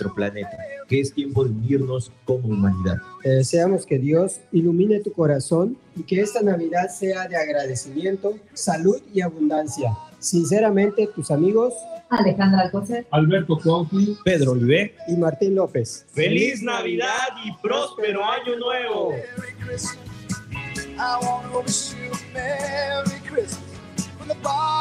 nuestro planeta, que es tiempo de unirnos como humanidad. Te deseamos que Dios ilumine tu corazón y que esta Navidad sea de agradecimiento, salud y abundancia. Sinceramente, tus amigos Alejandra Alcocer, Alberto Cuauhti, Pedro Olivé y Martín López. ¡Feliz Navidad y próspero Año Nuevo! I want to wish you a Merry Christmas from the bottom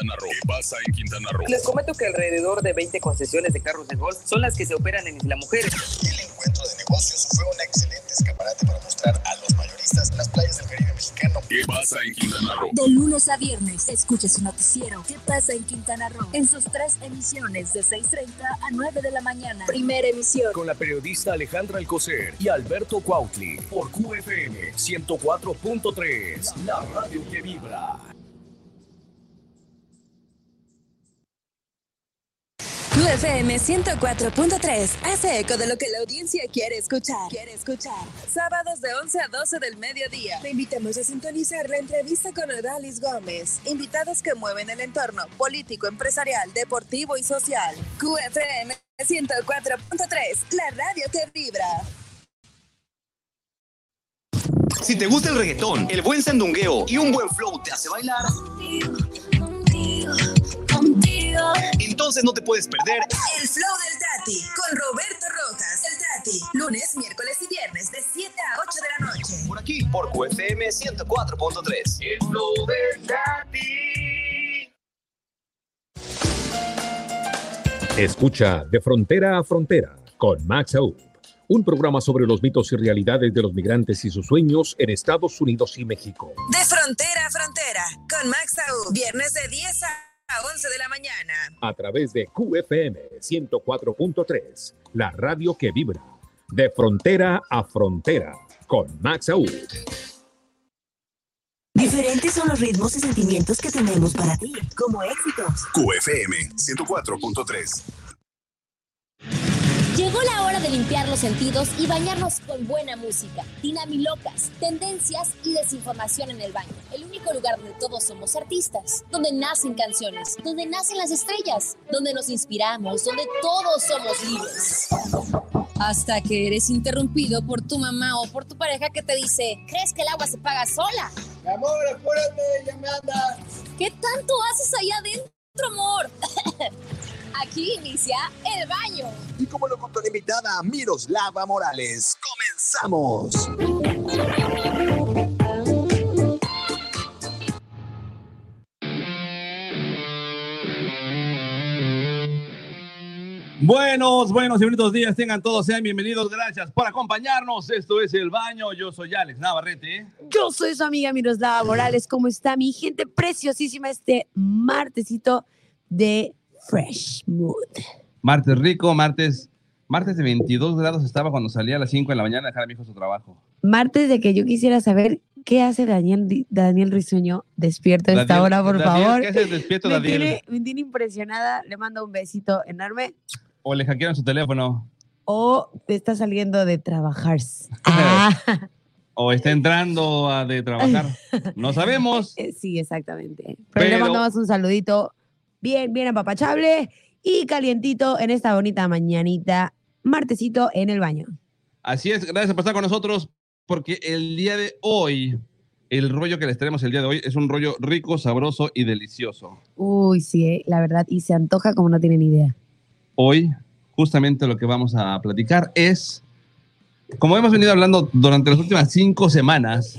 Quintana Roo? ¿Qué pasa en Quintana Roo? Les comento que alrededor de 20 concesiones de carros de golf son las que se operan en Isla Mujer. El encuentro de negocios fue un excelente escaparate para mostrar a los mayoristas las playas del Caribe mexicano. ¿Qué pasa en Quintana Roo? De lunes a viernes, escucha su noticiero. ¿Qué pasa en Quintana Roo? En sus tres emisiones de 6.30 a 9 de la mañana. Primera emisión. Con la periodista Alejandra Alcocer y Alberto Cuautli por QFM 104.3, la radio que vibra. QFM 104.3 hace eco de lo que la audiencia quiere escuchar. Quiere escuchar. Sábados de 11 a 12 del mediodía. Te invitamos a sintonizar la entrevista con Odalis Gómez. Invitados que mueven el entorno político, empresarial, deportivo y social. QFM 104.3, la radio que vibra. Si te gusta el reggaetón, el buen sandungueo y un buen flow te hace bailar, entonces no te puedes perder El Flow del Tati con Roberto Rojas. El Tati, lunes, miércoles y viernes de 7 a 8 de la noche. por aquí, por QFM 104.3. El flow del Tati. Escucha De Frontera a Frontera con Max Aub, un programa sobre los mitos y realidades de los migrantes y sus sueños en Estados Unidos y México. De Frontera a Frontera con Max Aub. Viernes de 10 a 11 de la mañana. A través de QFM 104.3, la radio que vibra. De Frontera a Frontera con Max Aub. Diferentes son los ritmos y sentimientos que tenemos para ti, como éxitos. QFM 104.3. Llegó la hora de limpiar los sentidos y bañarnos con buena música, dinamilocas, tendencias y desinformación en el baño. El único lugar donde todos somos artistas, donde nacen canciones, donde nacen las estrellas, donde nos inspiramos, donde todos somos libres. Hasta que eres interrumpido por tu mamá o por tu pareja que te dice, ¿crees que el agua se paga sola? Amor, apúrate, ya me anda. ¿Qué tanto haces allá adentro, amor? Aquí inicia el baño. Y como locutora invitada, Miroslava Morales. ¡Comenzamos! Buenos, buenos y bonitos días tengan todos, sean bienvenidos, gracias por acompañarnos. Esto es El Baño, yo soy Alex Navarrete. Yo soy su amiga Miroslava Morales. ¿Cómo está mi gente preciosísima este martesito de Fresh Mood? Martes rico, martes, martes de 22 grados estaba cuando salía a las 5 de la mañana a dejar a mi hijo su trabajo. Martes de que yo quisiera saber qué hace Daniel, Daniel Risueño despierto a esta Daniel- hora, por Daniel, favor. ¿Qué haces despierto, me, Daniel? tiene, me tiene impresionada. Le mando un besito enorme. O le hackearon su teléfono. O te está saliendo de trabajar. Ah, O está entrando a de trabajar. No sabemos. eh, sí, exactamente. Pero, le Pero- mandamos un saludito bien, bien apapachable y calientito en esta bonita mañanita, martesito en el baño. Así es, gracias por estar con nosotros, porque el día de hoy, el rollo que les tenemos el día de hoy es un rollo rico, sabroso y delicioso. Uy, sí, eh, la verdad, y se antoja como no tienen idea. Hoy, justamente lo que vamos a platicar es, como hemos venido hablando durante las últimas cinco semanas,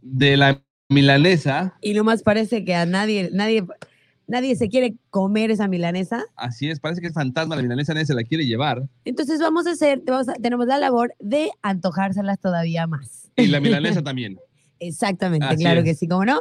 de la milanesa, Y nomás parece que a nadie, nadie, nadie se quiere comer esa milanesa. así es, parece que es fantasma la milanesa, nadie se la quiere llevar, Entonces vamos a hacer, vamos a- tenemos la labor de antojárselas todavía más. y la milanesa también. Exactamente, Así claro es. que sí, como no.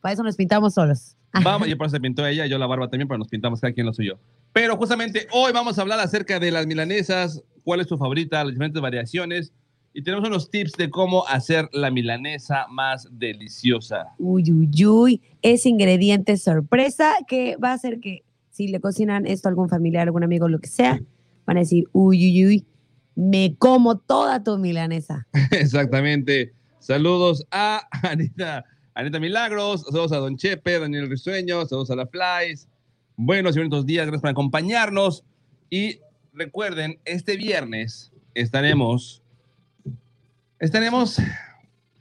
Para eso nos pintamos solos. Vamos, y por eso se pintó ella, yo la barba también, pero nos pintamos cada quien lo suyo. Pero justamente hoy vamos a hablar acerca de las milanesas, cuál es tu favorita, las diferentes variaciones, y tenemos unos tips de cómo hacer la milanesa más deliciosa. Uy, uy, uy. Ese ingrediente sorpresa que va a hacer que si le cocinan esto a algún familiar, algún amigo, lo que sea, van a decir, uy, uy, uy, me como toda tu milanesa. Exactamente. Saludos a Anita, Anita Milagros, saludos a Don Chepe, Daniel Risueño, saludos a la Flies. Buenos y bonitos días, gracias por acompañarnos. Y recuerden, este viernes estaremos, estaremos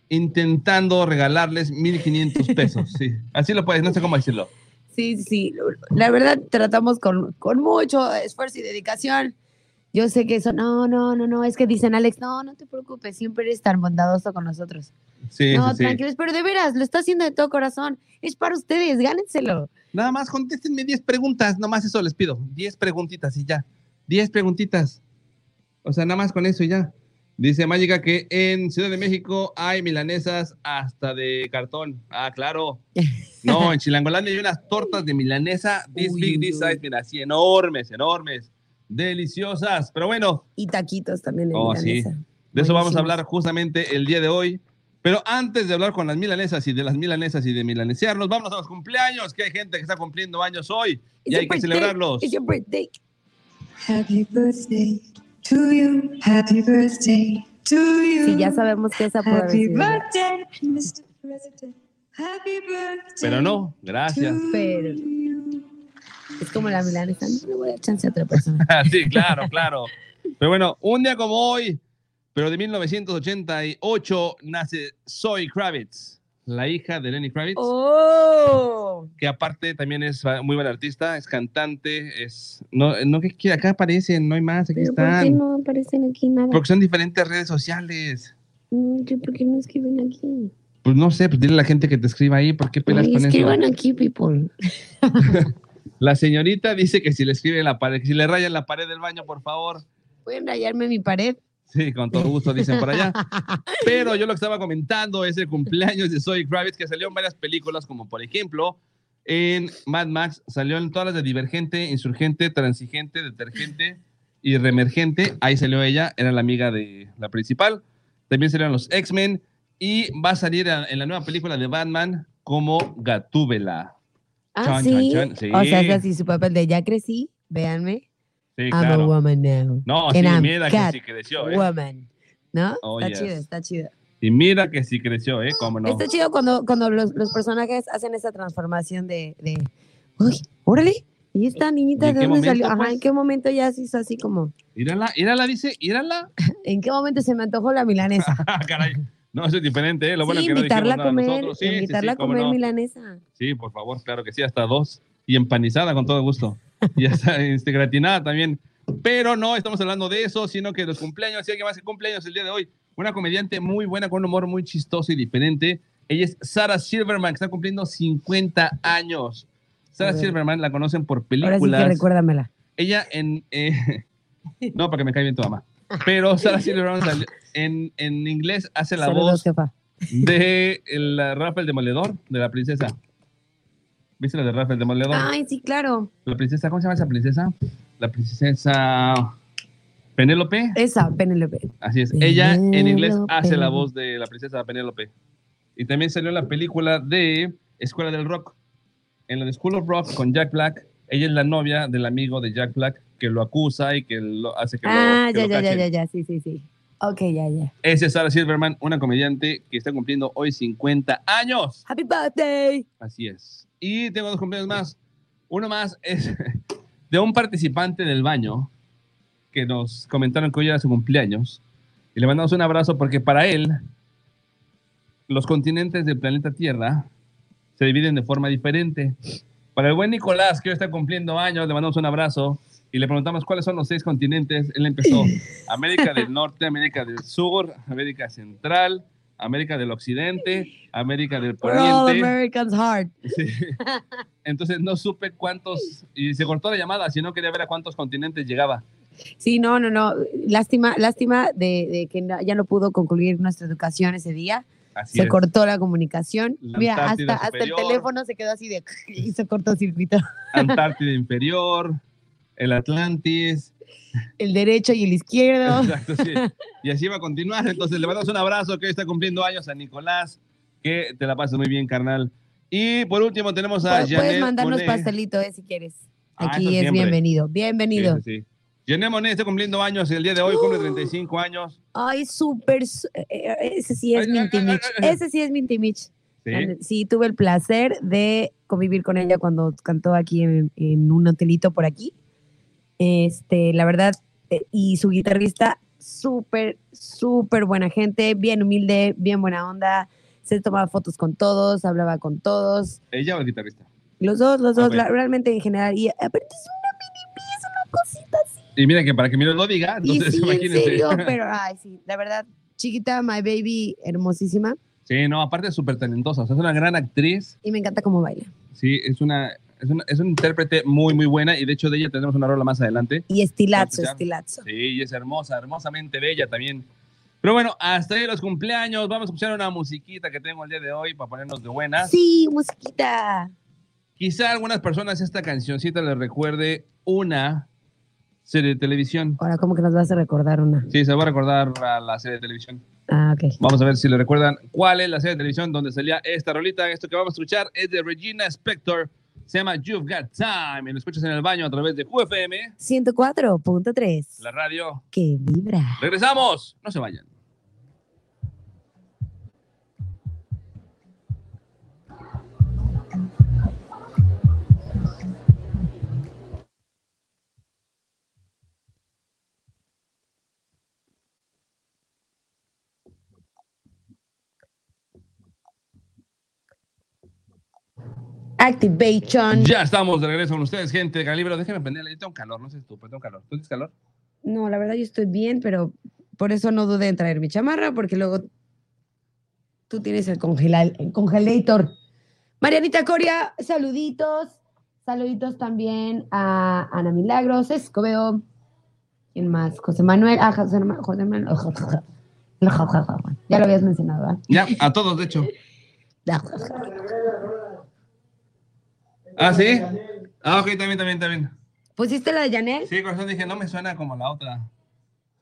intentando regalarles 1.500 pesos. Sí, así lo puedes, no sé cómo decirlo. Sí, sí, la verdad tratamos con, con mucho esfuerzo y dedicación. Yo sé que eso, no, no, no, no, es que dicen Alex, no, no te preocupes, siempre eres tan bondadoso con nosotros. Sí, no, sí, tranquilos, pero de veras, lo está haciendo de todo corazón. Es para ustedes, gánenselo. Nada más contéstenme 10 preguntas, nomás eso les pido. 10 preguntitas y ya. 10 preguntitas. O sea, nada más con eso y ya. Dice Mágica que en Ciudad de México hay milanesas hasta de cartón. Ah, claro. No, en Chilangolandia hay unas tortas de milanesa, this Uy, big, this uy. size, mira, así enormes, enormes, deliciosas. Pero bueno, Y taquitos también en Oh, sí. milanesa. de eso vamos a hablar justamente el día de hoy. Pero antes de hablar con las milanesas y de las milanesas y de milanesearnos, vamos a los cumpleaños, que hay gente que está cumpliendo años hoy y It's hay your que birthday. celebrarlos. It's your birthday. Happy birthday to you. Happy birthday to you. Sí, ya sabemos que esa puede Happy birthday, Mr. President. Happy birthday. Pero no, gracias. Pero es como la milanesa, no le voy a dar chance a otra persona. sí, claro, claro. Pero bueno, un día como hoy, pero de 1988, nace Zoe Kravitz, la hija de Lenny Kravitz, ¡Oh! que aparte también es muy buena artista, es cantante, es... No, no que acá aparecen, no hay más, aquí ¿Pero por qué están. no aparecen aquí nada? Porque son diferentes redes sociales. Mm, ¿qué- ¿Por qué no escriben aquí? Pues no sé, pues dile a la gente que te escriba ahí, ¿por qué pelas Ay, con eso? escriban aquí, people. La señorita dice que si le escribe en la pared, que si le raya en la pared del baño, por favor. ¿Pueden rayarme mi pared? Sí, con todo gusto, dicen por allá. Pero yo lo que estaba comentando es el cumpleaños de Zoe Kravitz, que salió en varias películas, como por ejemplo, en Mad Max, salió en todas las de Divergente, Insurgente, Transigente, Detergente y Remergente. Ahí salió ella, era la amiga de la principal. También salieron los X-Men y va a salir en la nueva película de Batman como Gatúbela. Ah, Chan, ¿sí? chan, chan, sí. O sea, es así su papel de ya crecí, véanme. Sí, I'm a claro. woman now. No, And sí, I'm mira que sí creció, ¿eh? Woman. ¿No? Oh, está yes. chido, está chido. Y mira que sí creció, ¿eh? ¿Cómo no? Está chido cuando, cuando los, los personajes hacen esa transformación de, de uy, órale, ¿y esta niñita ¿Y de dónde salió? momento, Ajá, pues? ¿en qué momento ya se hizo así como, Írala, írala, dice, írala. ¿en qué momento se me antojó la milanesa? Ah, caray. No, eso es diferente, ¿eh? Lo sí, que no invitarla dijimos a comer, nosotros. Sí, invitarla sí, a comer no. milanesa. Sí, por favor, claro que sí, hasta dos. Y empanizada con todo gusto. Y hasta este, gratinada también. Pero no estamos hablando de eso, sino que los cumpleaños, si alguien más que cumpleaños el día de hoy, una comediante muy buena, con un humor muy chistoso y diferente. Ella es Sarah Silverman, que está cumpliendo 50 años. Sarah. Silverman la conocen por Ahora sí que películas. recuérdamela. Ella en... eh, no, para que me caiga bien tu mamá. Pero Sarah Silverman en, en inglés hace la Saludos, voz jefa. de el Rafael Demoledor, de la princesa. ¿Viste la de Rafael Demoledor? Ay, sí, claro. La princesa, ¿cómo se llama esa princesa? La princesa Penélope. Esa, Penélope. Así es. Ella en inglés hace la voz de la princesa Penélope. Y también salió la película de Escuela del Rock. En la de School of Rock con Jack Black. Ella es la novia del amigo de Jack Black que lo acusa y que lo hace que Ah, lo, que ya, lo ya, ya, ya, sí, sí, sí. Ok, ya, ya. Esa es Sarah Silverman, una comediante que está cumpliendo hoy 50 años. Happy birthday. Así es. Y tengo dos cumpleaños más. Uno más es de un participante del baño que nos comentaron que hoy era su cumpleaños. Y le mandamos un abrazo porque para él los continentes del planeta Tierra se dividen de forma diferente. Para el buen Nicolás, que hoy está cumpliendo años, le mandamos un abrazo y le preguntamos cuáles son los seis continentes. Él empezó América del Norte, América del Sur, América Central, América del Occidente, América del We're all Poniente. Americans hard. Sí. Entonces no supe cuántos, y se cortó la llamada, si no quería ver a cuántos continentes llegaba. Sí, no, no, no. Lástima, lástima de, de que ya no pudo concluir nuestra educación ese día. Así se es. cortó la comunicación. La Mira, hasta, el teléfono se quedó así de y se cortó circuito. Antártida Inferior, el Atlantis. El derecho y el izquierdo. Exacto, sí. Y así va a continuar. Entonces le mandamos un abrazo que hoy está cumpliendo años a Nicolás. Que te la pases muy bien, carnal. Y por último tenemos a Pu- Puedes Janet mandarnos Monet. pastelito, eh, si quieres. Ah, Aquí eso es siempre. bienvenido. Bienvenido. Sí, sí. Janet Monet está cumpliendo años el día de hoy, cumple 35 años. Ay, súper. eh, eh, Ese sí es mi intimich. Ese sí es mi intimich. Sí. Sí, tuve el placer de convivir con ella cuando cantó aquí en, en un hotelito por aquí. Este, la verdad, eh, y su guitarrista, súper, súper buena gente, bien humilde, bien buena onda. Se tomaba fotos con todos, hablaba con todos. ¿Ella o el guitarrista? Los dos, los Ah, dos, la- realmente en general. Y aparte es una mini es una cosita así. Y mira que para que Miro lo diga, entonces sí, en imagínense. serio, pero ay, sí, la verdad, chiquita, my baby, hermosísima. Sí, no, aparte es súper talentosa. O sea, es una gran actriz. Y me encanta cómo baila. Sí, es una, es una, es una intérprete muy, muy buena. Y de hecho, de ella tenemos una rola más adelante. Y estilazo, estilazo. Sí, y es hermosa, hermosamente bella también. Pero bueno, hasta ahí los cumpleaños. Vamos a escuchar una musiquita que tengo el día de hoy para ponernos de buenas. Sí, musiquita. Quizá a algunas personas esta cancioncita les recuerde una serie de televisión. Ahora, ¿cómo que nos vas a recordar una? Sí, se va a recordar a la serie de televisión. Ah, ok. Vamos a ver si le recuerdan cuál es la serie de televisión donde salía esta rolita. Esto que vamos a escuchar es de Regina Spector. Se llama You've Got Time. Y lo escuchas en el baño a través de QFM, 104.3. la radio. Que vibra. Regresamos. No se vayan. Activation. Ya estamos de regreso con ustedes, gente de calibre. Déjenme prenderle. Yo tengo calor, no sé tú, pero tengo calor. ¿Tú tienes calor? No, la verdad yo estoy bien, pero por eso no dudé en traer mi chamarra, porque luego tú tienes el, congela- el congelator. Marianita Coria, saluditos. Saluditos también a Ana Milagros, Escobedo. ¿Quién más? José Manuel. Ah, José, José Manuel. Ya lo habías mencionado, ¿verdad? Ya, a todos, de hecho. Ah, sí. Ah, ok, también, también, también. ¿Pusiste la de Janel? Sí, corazón, dije, no me suena como la otra.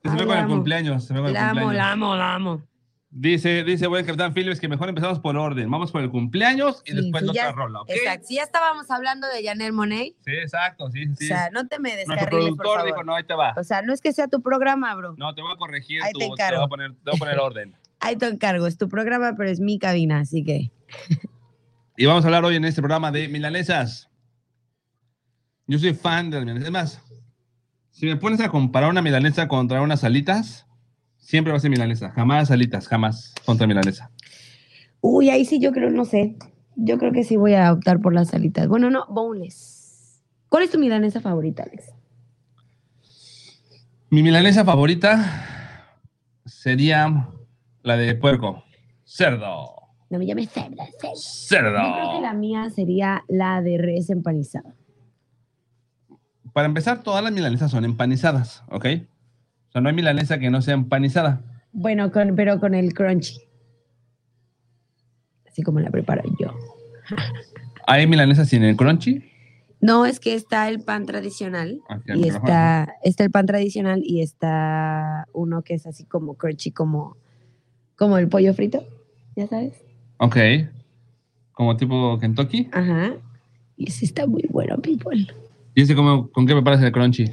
Se ve con la el cumpleaños. Se ve con el La amo, cumpleaños. la amo, la amo. Dice, dice Capitán Phillips que mejor empezamos por orden. Vamos por el cumpleaños y Sí, después la ya- otra rola, ¿ok? Exacto. Si ya estábamos hablando de Janel Monet, Sí, exacto, sí, sí. o sea, no te me Nuestro descarriles, por productor favor. dijo, no, ahí te va. O sea, no es que sea tu programa, bro. No, te voy a corregir, Ahí tu- te te, voy encargo. a poner, te voy a poner orden. Ahí te encargo, es tu programa, pero es mi cabina, así que. Y vamos a hablar hoy en este programa de milanesas. Yo soy fan de las milanesas. Es más, si me pones a comparar una milanesa contra unas alitas, siempre va a ser milanesa. Jamás alitas, jamás contra milanesa. Uy, ahí sí yo creo, no sé. Yo creo que sí voy a optar por las alitas. Bueno, no, boneless. ¿Cuál es tu milanesa favorita, Alex? Mi milanesa favorita sería la de puerco. Cerdo. No me llames cerda, cerda. Cerdo. Yo creo que la mía sería la de res empanizada. Para empezar, todas las milanesas son empanizadas, ¿ok? O sea, no hay milanesa que no sea empanizada. Bueno, con, pero con el crunchy. Así como la preparo yo. ¿Hay milanesas sin el crunchy? No, es que está el pan tradicional. Ok, y mejor. está, está el pan tradicional y está uno que es así como crunchy, como, como el pollo frito, ya sabes. Ok. Como tipo Kentucky. Ajá. Y ese está muy bueno, people. ¿Y ese cómo, con qué preparas el crunchy?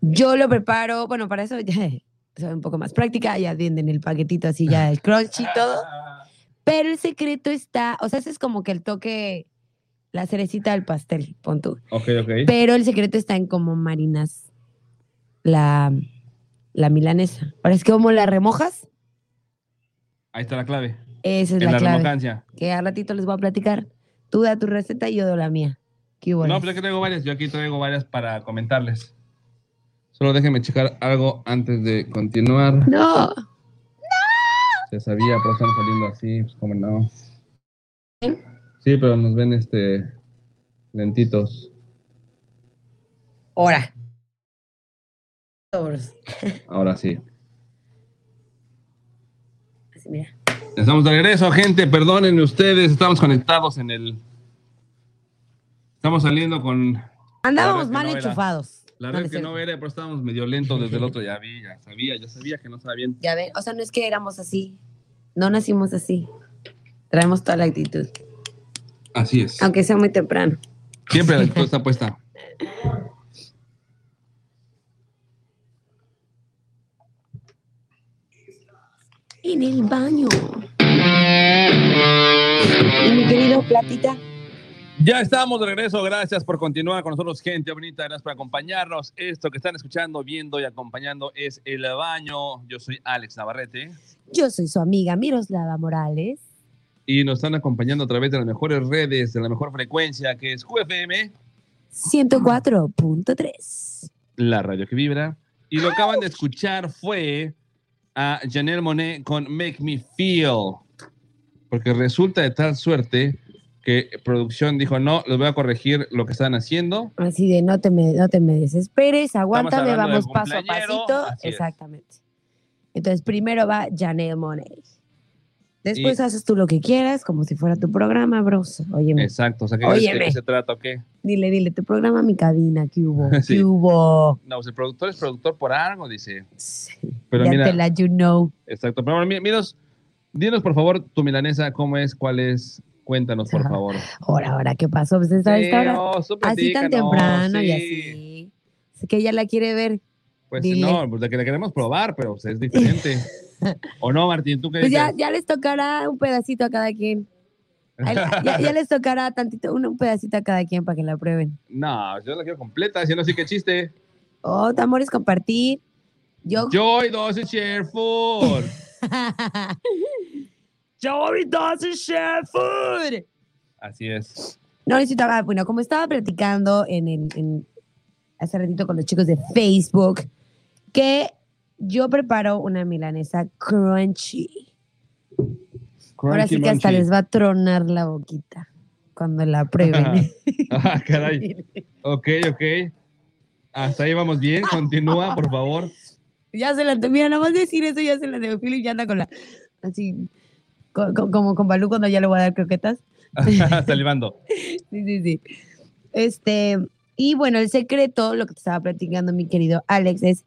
Yo lo preparo, bueno, para eso ya soy un poco más práctica, ya venden el paquetito así, ya el crunchy y todo. Pero el secreto está, o sea, ese es como que el toque, la cerecita del pastel, pon tú. Ok, ok. Pero el secreto está en cómo marinas la, la milanesa. Ahora es que como la remojas, Ahí está la clave. Esa es en la, la clave. Que al ratito les voy a platicar. Tú da tu receta y yo doy la mía. ¿Qué? No, pero aquí traigo varias. Yo aquí traigo varias para comentarles. Solo déjenme checar algo antes de continuar. No. Se sabía, pero estamos saliendo así, pues como no. Sí, pero nos ven este lentitos. Ahora. Ahora sí. Así, mira. Estamos de regreso, gente. Perdónenme ustedes. Estamos conectados en el. Estamos saliendo con. Andábamos mal no enchufados. La red no es que no era, pero estábamos medio lentos desde el otro. Ya vi, ya sabía, ya sabía que no estaba bien. Ya ven, o sea, no es que éramos así. No nacimos así. Traemos toda la actitud. Así es. Aunque sea muy temprano. Siempre la actitud está puesta. En el baño. Y mi querido Platita. Ya estamos de regreso. Gracias por continuar con nosotros, gente bonita. Gracias por acompañarnos. Esto que están escuchando, viendo y acompañando es El Baño. Yo soy Alex Navarrete Yo soy su amiga Miroslava Morales. y nos están acompañando a través de las mejores redes, de la mejor frecuencia, que es QFM, 104.3. la radio que vibra. Y lo acaban de escuchar fue a Janelle Monet con Make Me Feel. Porque resulta de tal suerte que producción dijo, no, les voy a corregir lo que están haciendo. Así de no te me, no te me desesperes, aguántame, vamos paso a pasito. Exactamente. Entonces, primero va Janelle Monet. Después Y- haces tú lo que quieras, como si fuera tu programa, bros. Óyeme, Exacto, o sea, ¿qué, Óyeme. ¿de qué se trata o qué? dile, dile, tu programa, mi cabina, ¿qué hubo? Sí. ¿Qué hubo? No, pues el productor es productor por algo, dice. Pero ya mira, te la you know. exacto. Pero bueno, mi- miros, dinos por favor tu milanesa, ¿cómo es? ¿Cuál es? Cuéntanos, por favor. Ahora, ahora, ¿qué pasó? Pues esta, Sí, hora, no, así tan temprano y sí. así. Es que ella la quiere ver. Pues Dile. no, pues de que la queremos probar, pero pues, es diferente. ¿O no, Martín? ¿Tú qué Pues ya, dices? ya les tocará un pedacito a cada quien. Ya, ya les tocará tantito, un, un pedacito a cada quien para que la prueben. No, yo la quiero completa, si no, sí que chiste. Oh, tu amor es compartir. Yo. Joy doesn't share food. Joy doesn't share food. Así es. No necesito. ah, Bueno, como estaba platicando en el, en- hace ratito con los chicos de Facebook, que yo preparo una milanesa crunchy. Ahora sí que hasta Crunchy les va a tronar la boquita cuando la prueben. Ah, caray. Ok, ok. Hasta ahí vamos bien. Continúa, por favor. Ya se la, mira, nada más decir eso, ya se la de Philip ya anda con la, así, co- co- como con Balú cuando ya le voy a dar croquetas. Salivando. Sí, sí, sí. Este, y bueno, el secreto, lo que te estaba platicando mi querido Alex, es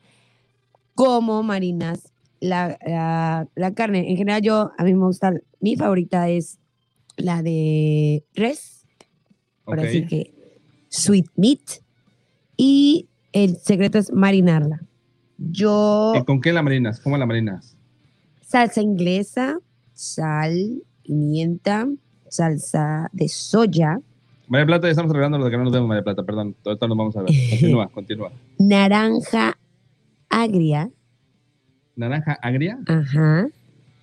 cómo marinas la, la, la carne. En general, yo, a mí me gusta, mi favorita es la de res, ahora Ok. sí que sweet meat, y el secreto es marinarla. Yo ¿Y con qué la marinas? ¿Cómo la marinas? salsa inglesa, sal, pimienta, salsa de soya, María Plata, ya estamos arreglando lo de que no nos vemos, María Plata, perdón. Ahorita nos vamos a ver. Continúa, continúa. naranja agria, ¿Naranja agria? ajá,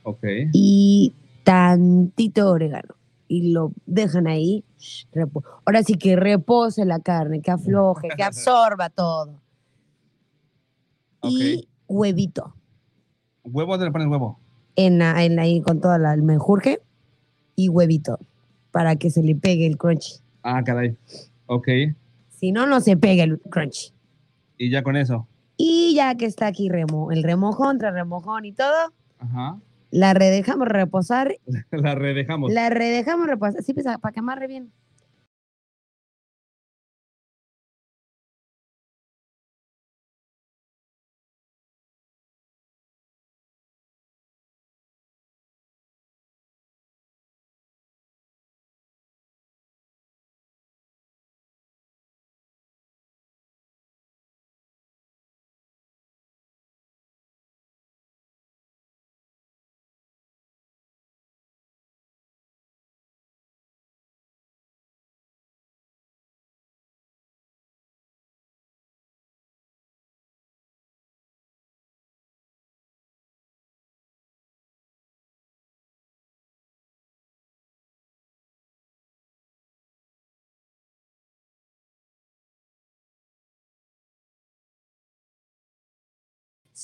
Ok. y tantito orégano. Y lo dejan ahí. Ahora sí que repose la carne, que afloje, que absorba todo. Y huevito. ¿Huevo? ¿Dónde le pones huevo? En, la- en ahí con todo la- el menjurje y huevito para que se le pegue el crunchy. Ah, caray. Ok. Si no, no se pega el crunchy. Y ya con eso. Y ya que está aquí remo, el remojón, tras remojón y todo, Ajá. la redejamos reposar. La redejamos. La redejamos reposar, así pues, para que amarre bien.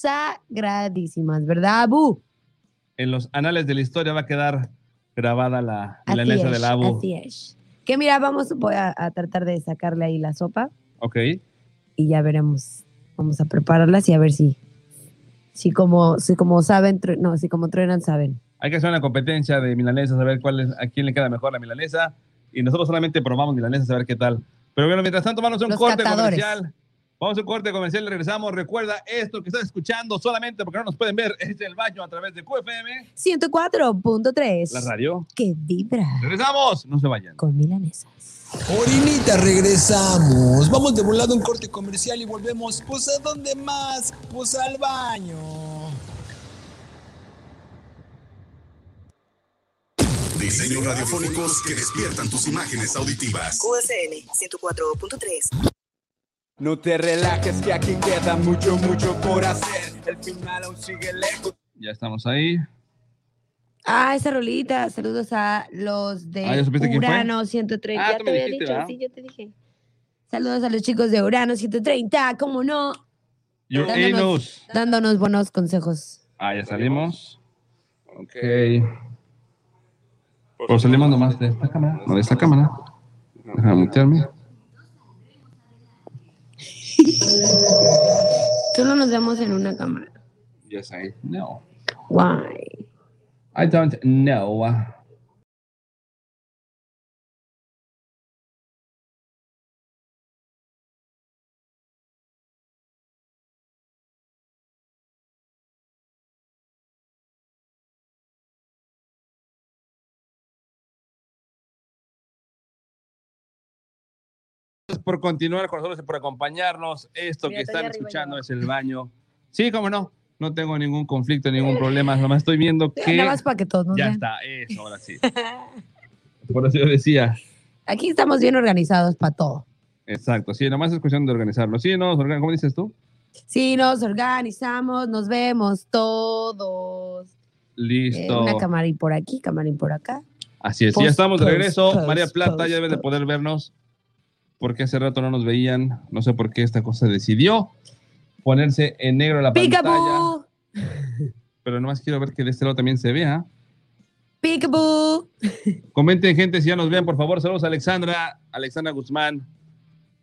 Sagradísimas, ¿verdad, Abu? En los anales de la historia va a quedar grabada la milanesa es, del abu. así es. Que mira, vamos, voy a, a tratar de sacarle ahí la sopa Ok. y ya veremos. Vamos a prepararlas y a ver si, si como, si como saben, no, si como truenan, saben. Hay que hacer una competencia de milanesas, a ver cuál es, a quién le queda mejor la milanesa. Y nosotros solamente probamos milanesas, a ver qué tal. Pero bueno, mientras tanto, vamos a un Los corte catadores. comercial. Vamos a un corte comercial y regresamos. Recuerda esto que estás escuchando solamente porque no nos pueden ver. Es el baño a través de QFM, 104.3. la radio. Que vibra Regresamos. No se vayan. con milanesas. Orinita, regresamos. Vamos de volado a un corte comercial y volvemos. Pues a dónde más? Pues al baño. Diseños radiofónicos que despiertan tus imágenes auditivas. QFM 104.3. No te relajes que aquí queda mucho, mucho por hacer. El final aún sigue lejos. Ya estamos ahí. Ah, esa rolita. Saludos a los de Ah. Urano 130. Ah, ya te había dijiste, dicho, ¿verdad? sí, yo te dije. Saludos a los chicos de Urano 130, ¿cómo no? Your Dándonos, dándonos buenos consejos. Ah, ya salimos. Ok. Pero salimos nomás de esta cámara. No, de esta cámara. Déjame mutearme. Solo nos vemos en una cámara. Yes, I know. Why? I don't know. Por continuar con nosotros y por acompañarnos. Esto Mira, que están escuchando es el baño. Sí, cómo no. No tengo ningún conflicto, ningún problema. Nomás estoy viendo que. Nada más para que todos nos Ya está, eso, ahora sí. Por eso yo decía. Aquí estamos bien organizados para todo. Exacto, sí, nomás es cuestión de organizarlo. Sí, no, organ- ¿cómo dices tú? Sí, nos organizamos, nos vemos todos. Eh, Listo. una camarín por aquí, camarín por acá. Así es, Post, ya estamos de regreso. post, María Plata post, ya debe de poder vernos porque hace rato no nos veían. No sé por qué esta cosa decidió ponerse en negro la pantalla. ¡Peekaboo! Pero nomás quiero ver que de este lado también se vea. ¡Peekaboo! Comenten, gente, si ya nos ven, por favor. Saludos a Alexandra, Alexandra Guzmán.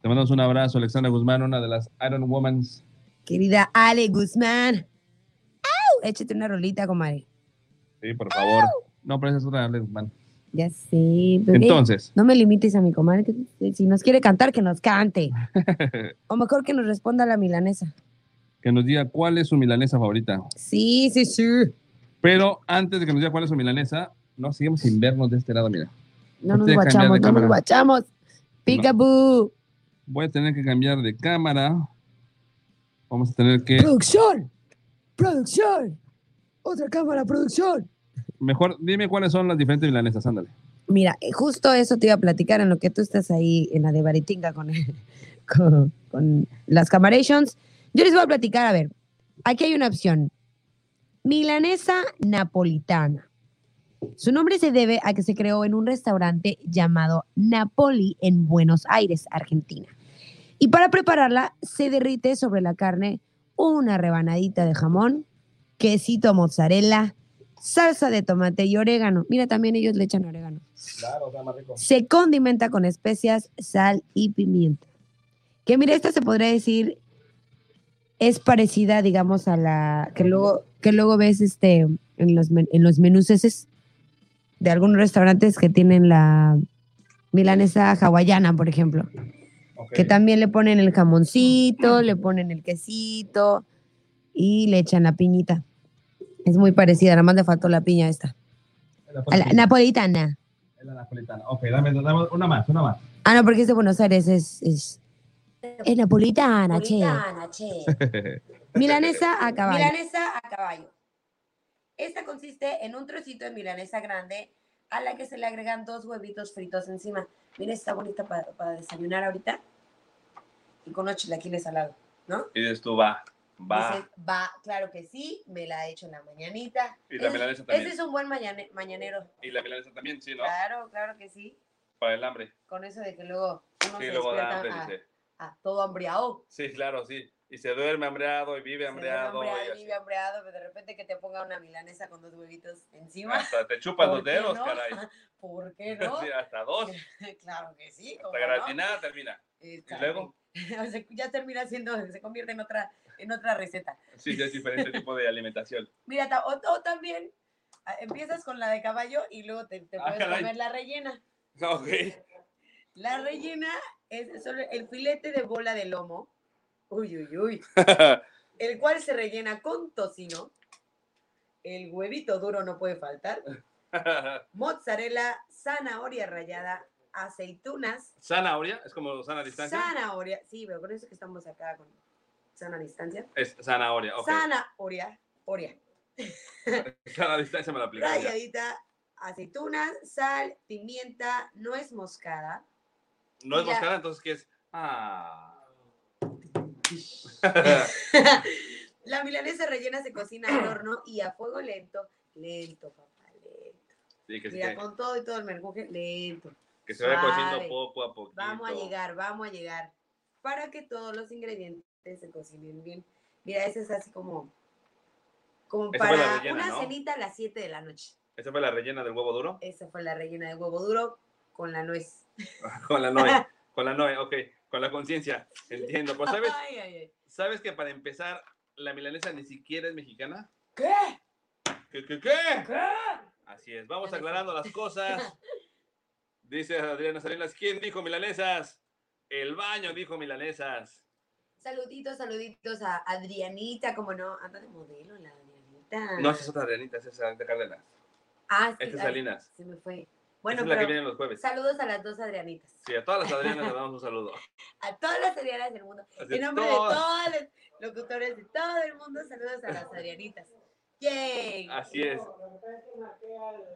Te mandamos un abrazo, Alexandra Guzmán, una de las Iron Womans. Querida Ale Guzmán. ¡Au! Échate una rolita, comadre. Sí, por favor. No, pero esa es otra Ale Guzmán. Ya sé. bebé. Entonces. No me limites a mi comadre. si nos quiere cantar, que nos cante. O mejor que nos responda la milanesa. que nos diga cuál es su milanesa favorita. Sí, sí, sí. Pero antes de que nos diga cuál es su milanesa, no seguimos sin vernos de este lado, mira. No nos guachamos, no nos guachamos. Peekaboo. Voy a tener que cambiar de cámara. Vamos a tener que. Producción. Producción. Otra cámara, producción. Mejor dime cuáles son las diferentes milanesas, ándale. Mira, eh, justo eso te iba a platicar en lo que tú estás ahí en la de Baritinga con, con, con las Camarations. Yo les voy a platicar, a ver, aquí hay una opción. Milanesa napolitana. Su nombre se debe a que se creó en un restaurante llamado Napoli en Buenos Aires, Argentina. Y para prepararla se derrite sobre la carne una rebanadita de jamón, quesito mozzarella, salsa de tomate y orégano. Mira, también ellos le echan orégano. Claro, está más rico. Se condimenta con especias, sal y pimienta. Que mira, esta se podría decir es parecida, digamos, a la que luego, que luego ves este, en, los, en los menús de algunos restaurantes que tienen la milanesa hawaiana, por ejemplo. Que también le ponen el jamoncito, le ponen el quesito y le echan la piñita. Es muy parecida, nada más le faltó la piña esta. A la napolitana. Es la napolitana. Ok, dame, dame una más, una más. Ah, no, porque es de Buenos Aires, es, es, es napolitana, che. Milanesa a caballo. Milanesa a caballo. Esta consiste en un trocito de milanesa grande a la que se le agregan dos huevitos fritos encima. Mira, está bonita para, para desayunar ahorita. Y con unos chilaquiles al lado, ¿no? Y tú, va, va. Va, claro que sí, me la he hecho en la mañanita. Y la milanesa también. Ese es un buen mañane- mañanero. Y la milanesa también, sí, ¿no? Claro, claro que sí. Para el hambre. Con eso de que luego uno Sí, se luego da hambre, a, dice. a todo hambriado. Sí, claro, sí. Y se duerme hambreado y vive Se duerme hambreado. hambreado y vive hambreado, pero de repente que te ponga una milanesa con dos huevitos encima. Hasta te chupas ¿Por los dedos, no? caray. ¿Por qué no? Sí, hasta dos. claro que sí. Hasta ¿cómo no? gratinada termina. Y luego, Se- ya termina siendo, se convierte en otra, en otra receta. sí, es diferente tipo de alimentación. Mira, o, o también ah, empiezas con la de caballo y luego te, te Ah, puedes comer la rellena. Ok. La rellena es solo el filete de bola de lomo. Uy, uy, uy. el cual se rellena con tocino. El huevito duro no puede faltar. Mozzarella, zanahoria rallada, aceitunas, Zanahoria, es como sana distancia. zanahoria. Sí, pero con eso que estamos acá con sana distancia. Es zanahoria, ok. Zanahoria, oria. Sana distancia me la aplico. ya. Ralladita, aceitunas, sal, pimienta, nuez moscada. No es moscada, entonces, ¿qué es? Ah. La milanesa rellena se cocina al horno y a fuego lento, lento, papá, lento. Sí, que, se- Mira, que, con todo y todo el mercuje, lento. que se vaya cociendo poco a poquito. Vamos a llegar, vamos a llegar. Para que todos los ingredientes se cocinen bien. Mira, ese es así como, como Esa fue la para rellena, una ¿no? cenita a las 7 de la noche. ¿Esa fue la rellena del huevo duro? Esa fue la rellena de huevo duro con la nuez. Con la noe. Con la noe, ok. Con la conciencia. Entiendo. Pues, ¿sabes? Ay, ay, ay. ¿Sabes que para empezar, la milanesa ni siquiera es mexicana? ¿Qué? ¿Qué, qué, qué? Así es. Vamos aclarando las cosas. Dice Adriana Salinas, ¿quién dijo milanesas? El baño dijo milanesas. Saluditos, saluditos a Adrianita, como no, anda de modelo la Adrianita. No, esa es otra Adrianita, esa es Adrianita Cárdenas. Ah, sí, Esta es ay, Salinas. Se me fue. Esa Bueno, es la que viene los jueves. saludos a las dos Adrianitas. Sí, a todas las Adrianas le damos un saludo. A todas las Adrianas del mundo. Así En nombre de todos los locutores de todo el mundo, saludos a las Adrianitas. ¡Yay! Así es.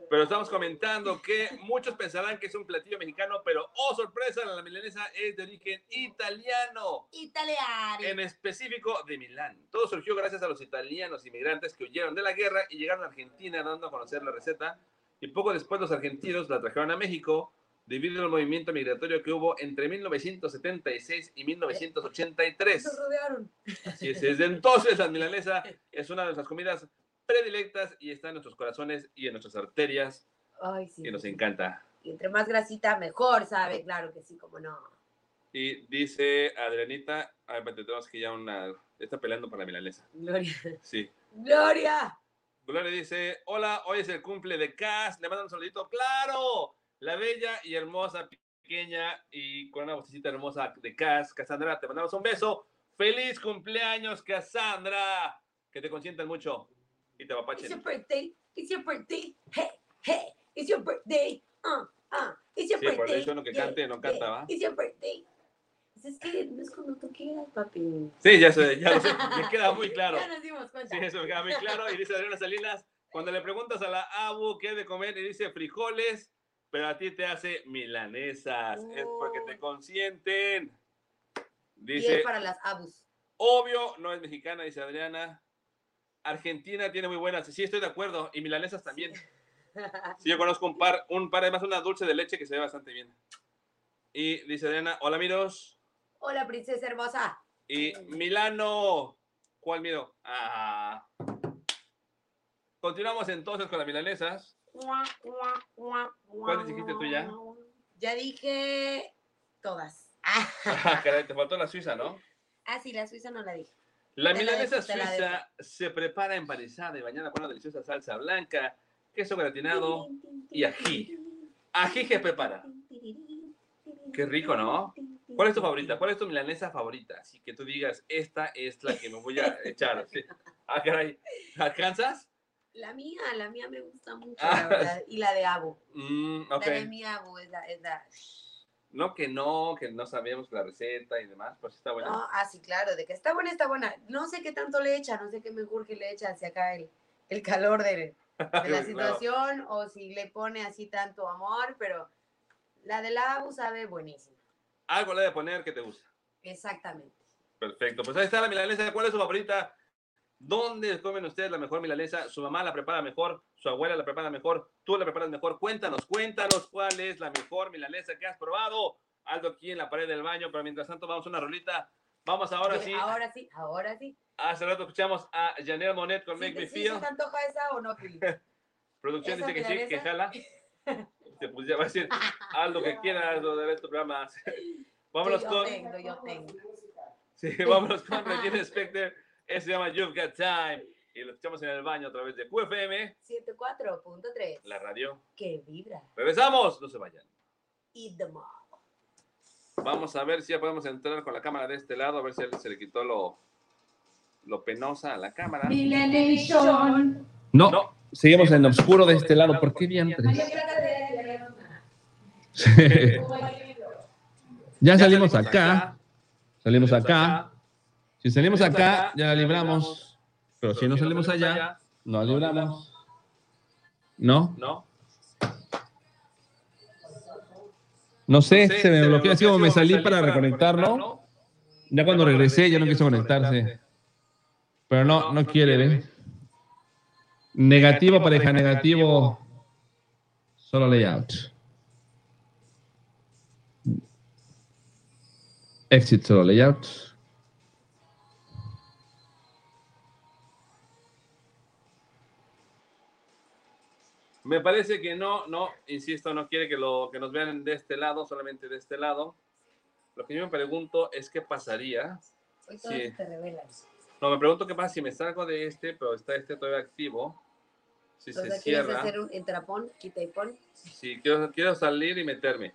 Pero estamos comentando que muchos pensarán que es un platillo mexicano, pero oh sorpresa, la milanesa es de origen italiano. Italiano. En específico de Milán. Todo surgió gracias a los italianos inmigrantes que huyeron de la guerra y llegaron a Argentina dando a conocer la receta. Y poco después los argentinos la trajeron a México debido al movimiento migratorio que hubo entre 1976 y 1983. Nos rodearon. Así es, desde entonces la milanesa es una de nuestras comidas predilectas y está en nuestros corazones y en nuestras arterias Ay, sí. y nos encanta. Y entre más grasita, mejor, ¿sabe? Claro que sí, como no. Y dice Adrianita, a ver, tenemos que ya una, está peleando por la milanesa. Gloria. Sí. ¡Gloria! Gloria dice, hola, hoy es el cumple de Cass, le mandan un saludito, claro, la bella y hermosa pequeña y con una vocecita hermosa de Cass, Cassandra, te mandamos un beso, feliz cumpleaños Cassandra, que te consientan mucho y te It's apapachen. your birthday. It's your birthday. Hey, hey. It's your birthday. Uh, uh. It's your Sí, por birthday. eso uno que Yeah, cante no yeah. canta, ¿va? It's your birthday. Pues es que no es cuando tú quieras, papi. Sí, ya sé, ya lo sé, me queda muy claro. Ya nos dimos cuenta. Sí, eso me queda muy claro. Y dice Adriana Salinas, cuando le preguntas a la Abu qué de comer, y dice frijoles, pero a ti te hace milanesas. Es porque te consienten. Y Dice, es para las abus. obvio, no es mexicana, dice Adriana. Argentina tiene muy buenas. Sí, estoy de acuerdo. Y milanesas también. Sí, yo conozco un par, un par, además una dulce de leche que se ve bastante bien. Y dice Adriana, hola, miros. Hola, princesa hermosa. Y Milano. ¿Cuál miro? Ah. Continuamos entonces con las milanesas. ¿Cuáles dijiste tú ya? Ya dije todas. Ah, caray, te faltó la suiza, ¿no? Ah, sí, la suiza no la dije. La milanesa suiza se prepara empanizada y bañada con una deliciosa salsa blanca, queso gratinado y ají. Ají que prepara. Qué rico, ¿no? ¿Cuál es tu favorita? ¿Cuál es tu milanesa favorita? Así que tú digas, esta es la que me voy a echar. Sí. Ah, caray. ¿Alcanzas? La mía, la mía me gusta mucho, Ah. la verdad. Y la de Abu. Mm. La de mi Abu es la... Es la... No que no, que no sabíamos la receta y demás, pues está buena. No, ah, sí, claro, de que está buena, está buena. No sé qué tanto le echa, no sé qué mejor que le echa hacia acá el, el calor de, de la Claro. situación o si le pone así tanto amor, pero la de la Abu sabe buenísima. Algo le de poner que te gusta. Exactamente. Perfecto. Pues ahí está la milanesa. ¿Cuál es su favorita? ¿Dónde comen ustedes la mejor milanesa? ¿Su mamá la prepara mejor? ¿Su abuela la prepara mejor? ¿Tú la preparas mejor? Cuéntanos, cuéntanos cuál es la mejor milanesa que has probado. Algo aquí en la pared del baño, pero mientras tanto vamos a una rolita. Vamos ahora Sí. Ahora sí, ahora sí. Hace rato escuchamos a Janelle Monet con ¿Sí, Make Me sí Feel. se te antoja esa o no? Producción dice que sí, que milanesa? jala. Pues ya va a decir, lo que quieras, lo de ver tu programa. Vámonos yo con... tengo, yo tengo. Sí, vámonos con Regina Spector. Ese se llama You've Got Time. Y lo escuchamos en el baño a través de QFM, 74.3. la radio. Que vibra. Regresamos, no se vayan. Eat them all. Vamos a ver si ya podemos entrar con la cámara de este lado, a ver si se le quitó lo, lo penosa a la cámara. Millenation. No, seguimos en oscuro de este lado. ¿Por qué diantres? ya salimos acá. Salimos acá. Si salimos acá, ya la libramos. Pero si no salimos allá, no la libramos. ¿No? No. No sé, se me bloqueó así como me salí para reconectarlo. Ya cuando regresé ya no quiso conectarse. Pero no, no quiere, ¿ven? Negativo, pareja, negativo. Solo layout. Exit solo layout. Me parece que no, no, insisto, no quiere que, lo, que nos vean de este lado, solamente de este lado. Lo que yo me pregunto es qué pasaría. Hoy todo Sí. se te revela. No, me pregunto qué pasa si me salgo de este, pero está este todavía activo. Si O se cierra. hacer un entrapón, quita y pon. Si quiero, quiero salir y meterme.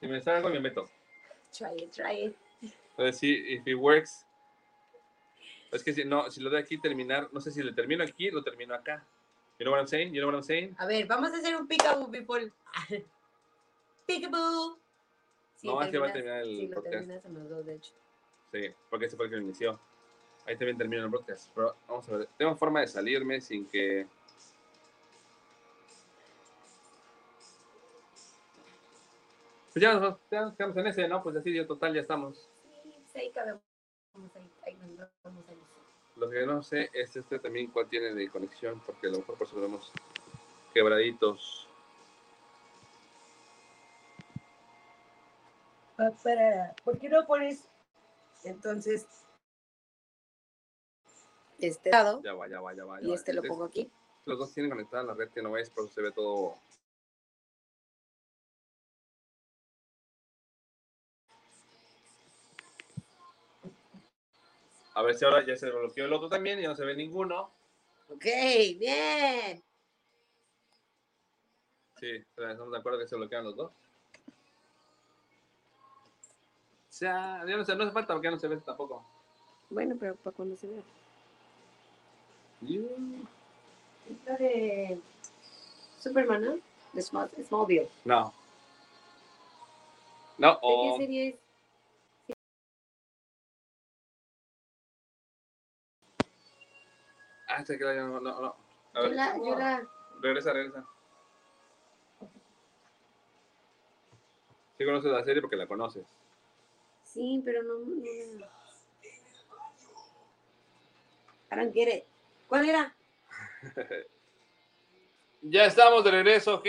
Si me salgo, me meto. Try it, try it. Entonces, sí, if it works. Es que si no, si lo de aquí terminar, no sé si lo termino aquí, lo termino acá. You know what I'm saying? You know what I'm saying? A ver, vamos a hacer un peekaboo, people. peekaboo. Sí, No, este va a terminar el sí, lo podcast. terminas en los dos, de hecho. Sí, porque ese fue el que lo inició. Ahí también termino el broadcast. Pero vamos a ver. Tengo forma de salirme sin que. Pues ya nos, ya nos quedamos en ese, ¿no? Pues así, de total, ya estamos. Sí, ahí cabemos. Ahí, ahí nos vamos ahí. Lo que no sé es este también cuál tiene de conexión, porque a lo mejor por eso vemos quebraditos. ¿Por qué no pones entonces este lado Ya va, ya va, ya va. ya y va. este lo pongo aquí? Los dos tienen conectada la red que no es, por eso se ve todo. A ver si ahora ya se bloqueó el otro también y no se ve ninguno. Ok, bien. Sí, estamos de acuerdo que se bloquean los dos. O sea, ya no, sé, no hace falta porque ya no se ve tampoco. Bueno, pero para cuando se vea. Esta de Superman, ¿no? De Small, Smallville. No. No, ¿De o. qué serie es? Ah, este que la- no, no, no. A Yo ver, la, yo la, regresa, regresa. Sí conoces la serie porque la conoces. sí, pero no, no la- I don't get it. ¿Cuál era? ya estamos de regreso, gente.